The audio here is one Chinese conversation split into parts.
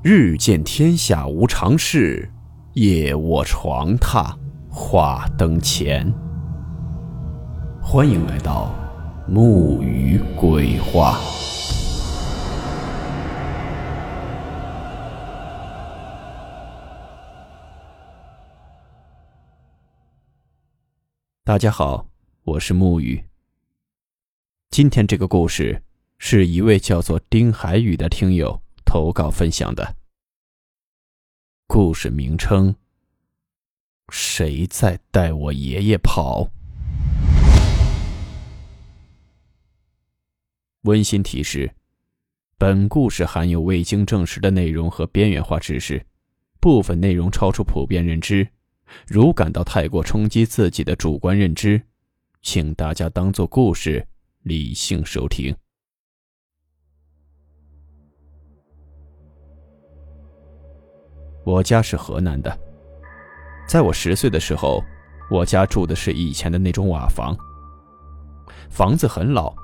日见天下无常事，夜卧床榻话灯前。欢迎来到木鱼鬼话。大家好，我是木鱼。今天这个故事是一位叫做丁海宇的听友。投稿分享的故事名称：谁在带我爷爷跑？温馨提示：本故事含有未经证实的内容和边缘化知识，部分内容超出普遍认知。如感到太过冲击自己的主观认知，请大家当做故事，理性收听。我家是河南的，在我十岁的时候，我家住的是以前的那种瓦房。房子很老，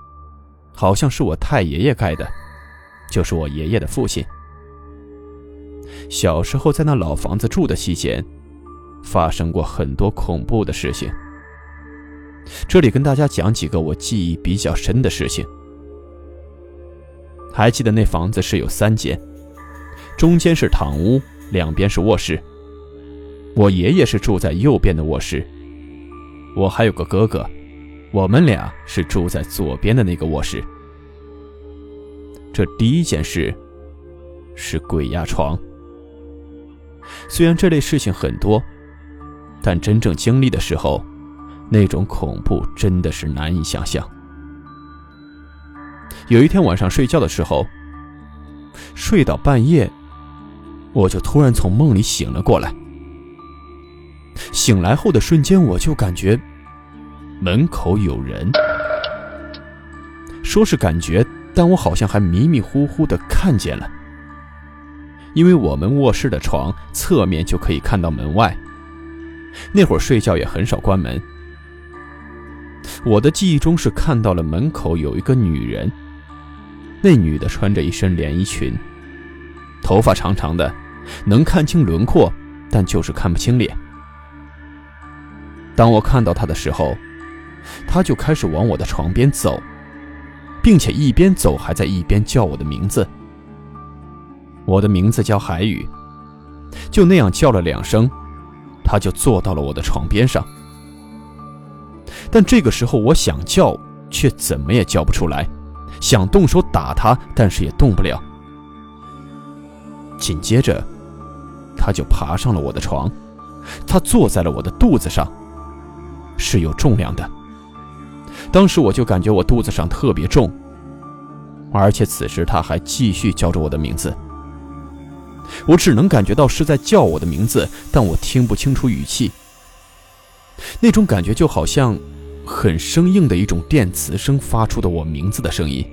好像是我太爷爷盖的，就是我爷爷的父亲。小时候在那老房子住的期间，发生过很多恐怖的事情。这里跟大家讲几个我记忆比较深的事情。还记得那房子是有三间，中间是堂屋。两边是卧室，我爷爷是住在右边的卧室，我还有个哥哥，我们俩是住在左边的那个卧室。这第一件事是鬼压床。虽然这类事情很多，但真正经历的时候，那种恐怖真的是难以想象。有一天晚上睡觉的时候，睡到半夜。我就突然从梦里醒了过来。醒来后的瞬间，我就感觉门口有人。说是感觉，但我好像还迷迷糊糊的看见了。因为我们卧室的床侧面就可以看到门外。那会儿睡觉也很少关门。我的记忆中是看到了门口有一个女人，那女的穿着一身连衣裙，头发长长的。能看清轮廓，但就是看不清脸。当我看到他的时候，他就开始往我的床边走，并且一边走还在一边叫我的名字。我的名字叫海宇，就那样叫了两声，他就坐到了我的床边上。但这个时候，我想叫，却怎么也叫不出来；想动手打他，但是也动不了。紧接着。他就爬上了我的床，他坐在了我的肚子上，是有重量的。当时我就感觉我肚子上特别重，而且此时他还继续叫着我的名字。我只能感觉到是在叫我的名字，但我听不清楚语气。那种感觉就好像很生硬的一种电磁声发出的我名字的声音。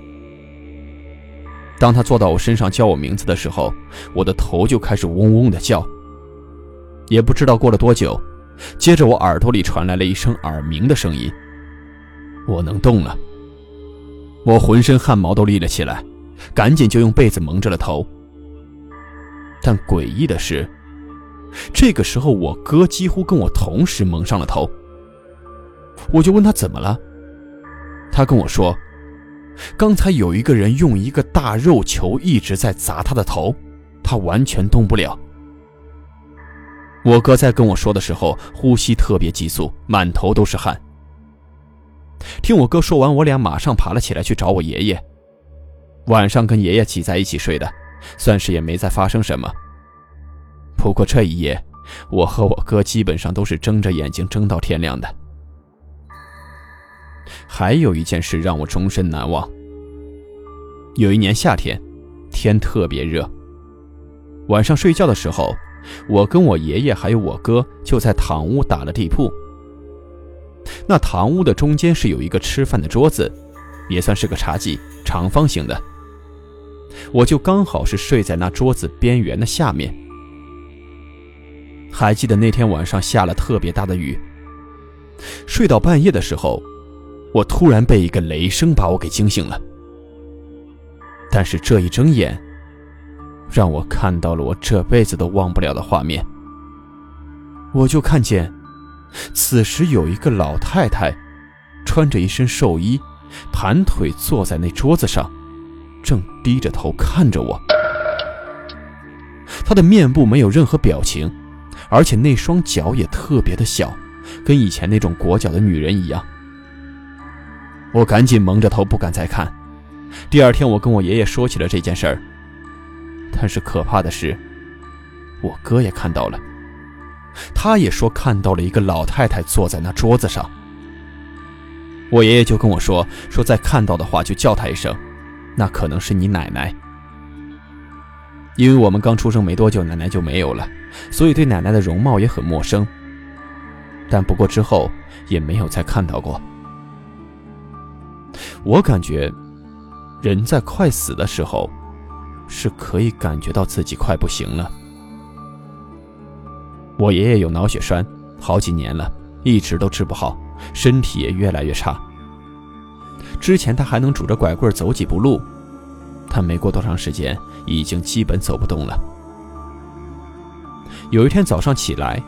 当他坐到我身上叫我名字的时候，我的头就开始嗡嗡的叫。也不知道过了多久，接着我耳朵里传来了一声耳鸣的声音。我能动了，我浑身汗毛都立了起来，赶紧就用被子蒙着了头。但诡异的是，这个时候我哥几乎跟我同时蒙上了头。我就问他怎么了，他跟我说。刚才有一个人用一个大肉球一直在砸他的头，他完全动不了。我哥在跟我说的时候，呼吸特别急促，满头都是汗。听我哥说完，我俩马上爬了起来去找我爷爷。晚上跟爷爷挤在一起睡的，算是也没再发生什么。不过这一夜，我和我哥基本上都是睁着眼睛睁到天亮的。还有一件事让我终身难忘。有一年夏天，天特别热。晚上睡觉的时候，我跟我爷爷还有我哥就在堂屋打了地铺。那堂屋的中间是有一个吃饭的桌子，也算是个茶几，长方形的。我就刚好是睡在那桌子边缘的下面。还记得那天晚上下了特别大的雨，睡到半夜的时候。我突然被一个雷声把我给惊醒了，但是这一睁眼，让我看到了我这辈子都忘不了的画面。我就看见，此时有一个老太太，穿着一身寿衣，盘腿坐在那桌子上，正低着头看着我。她的面部没有任何表情，而且那双脚也特别的小，跟以前那种裹脚的女人一样。我赶紧蒙着头，不敢再看。第二天，我跟我爷爷说起了这件事儿。但是可怕的是，我哥也看到了，他也说看到了一个老太太坐在那桌子上。我爷爷就跟我说：“说再看到的话就叫她一声，那可能是你奶奶。因为我们刚出生没多久，奶奶就没有了，所以对奶奶的容貌也很陌生。但不过之后也没有再看到过。我感觉，人在快死的时候。”是可以感觉到自己快不行了。我爷爷有脑血栓，好几年了，一直都治不好，身体也越来越差。之前他还能拄着拐棍走几步路，但没过多长时间，已经基本走不动了。有一天早上起来，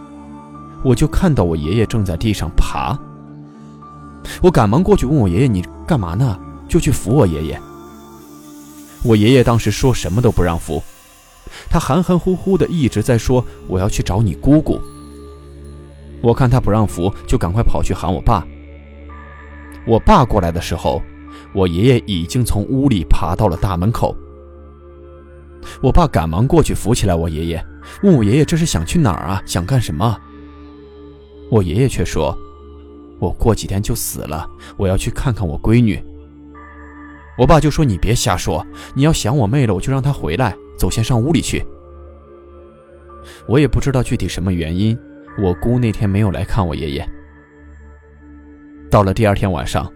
我就看到我爷爷正在地上爬。我赶忙过去问我爷爷：“你干嘛呢？”就去扶我爷爷。我爷爷当时说什么都不让扶，他含含糊糊的一直在说我要去找你姑姑。我看他不让扶，就赶快跑去喊我爸。我爸过来的时候，我爷爷已经从屋里爬到了大门口。我爸赶忙过去扶起来我爷爷，问我爷爷这是想去哪儿啊？想干什么？我爷爷却说：“我过几天就死了，我要去看看我闺女。”我爸就说：“你别瞎说，你要想我妹了，我就让她回来。走，先上屋里去。”我也不知道具体什么原因，我姑那天没有来看我爷爷。到了第二天晚上，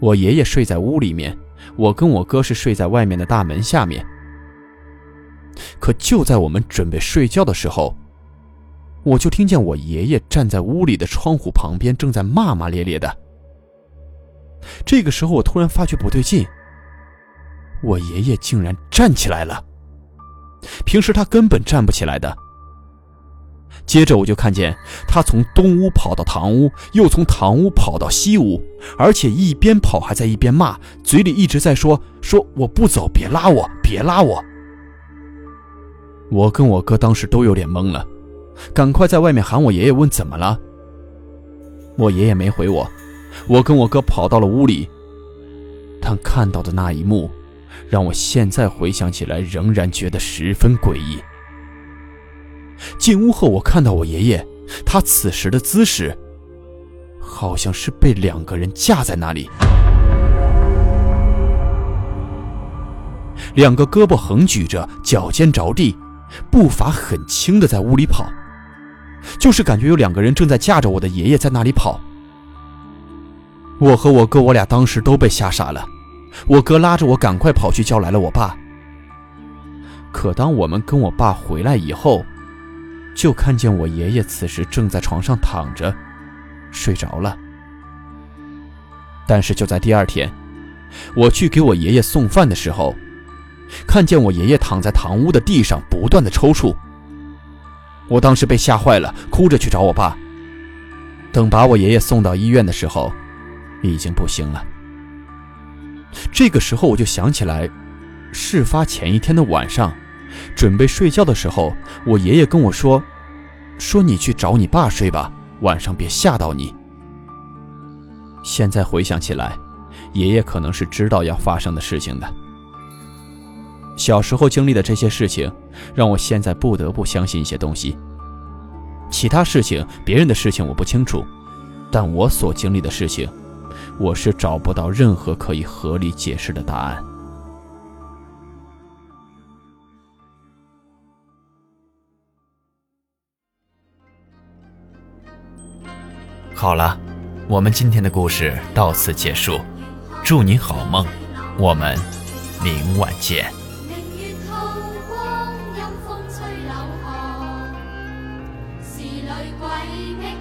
我爷爷睡在屋里面，我跟我哥是睡在外面的大门下面。可就在我们准备睡觉的时候，我就听见我爷爷站在屋里的窗户旁边，正在骂骂咧咧的。这个时候，我突然发觉不对劲。我爷爷竟然站起来了，平时他根本站不起来的。接着我就看见他从东屋跑到堂屋，又从堂屋跑到西屋，而且一边跑还在一边骂，嘴里一直在说：“说我不走，别拉我，别拉我。”我跟我哥当时都有点懵了，赶快在外面喊我爷爷，问怎么了。我爷爷没回我。我跟我哥跑到了屋里，但看到的那一幕，让我现在回想起来仍然觉得十分诡异。进屋后，我看到我爷爷，他此时的姿势，好像是被两个人架在那里，两个胳膊横举着，脚尖着地，步伐很轻的在屋里跑，就是感觉有两个人正在架着我的爷爷在那里跑。我和我哥，我俩当时都被吓傻了。我哥拉着我赶快跑去叫来了我爸。可当我们跟我爸回来以后，就看见我爷爷此时正在床上躺着，睡着了。但是就在第二天，我去给我爷爷送饭的时候，看见我爷爷躺在堂屋的地上不断的抽搐。我当时被吓坏了，哭着去找我爸。等把我爷爷送到医院的时候。已经不行了。这个时候我就想起来，事发前一天的晚上，准备睡觉的时候，我爷爷跟我说：“说你去找你爸睡吧，晚上别吓到你。”现在回想起来，爷爷可能是知道要发生的事情的。小时候经历的这些事情，让我现在不得不相信一些东西。其他事情，别人的事情我不清楚，但我所经历的事情。我是找不到任何可以合理解释的答案。好了，我们今天的故事到此结束，祝你好梦，我们明晚见。谁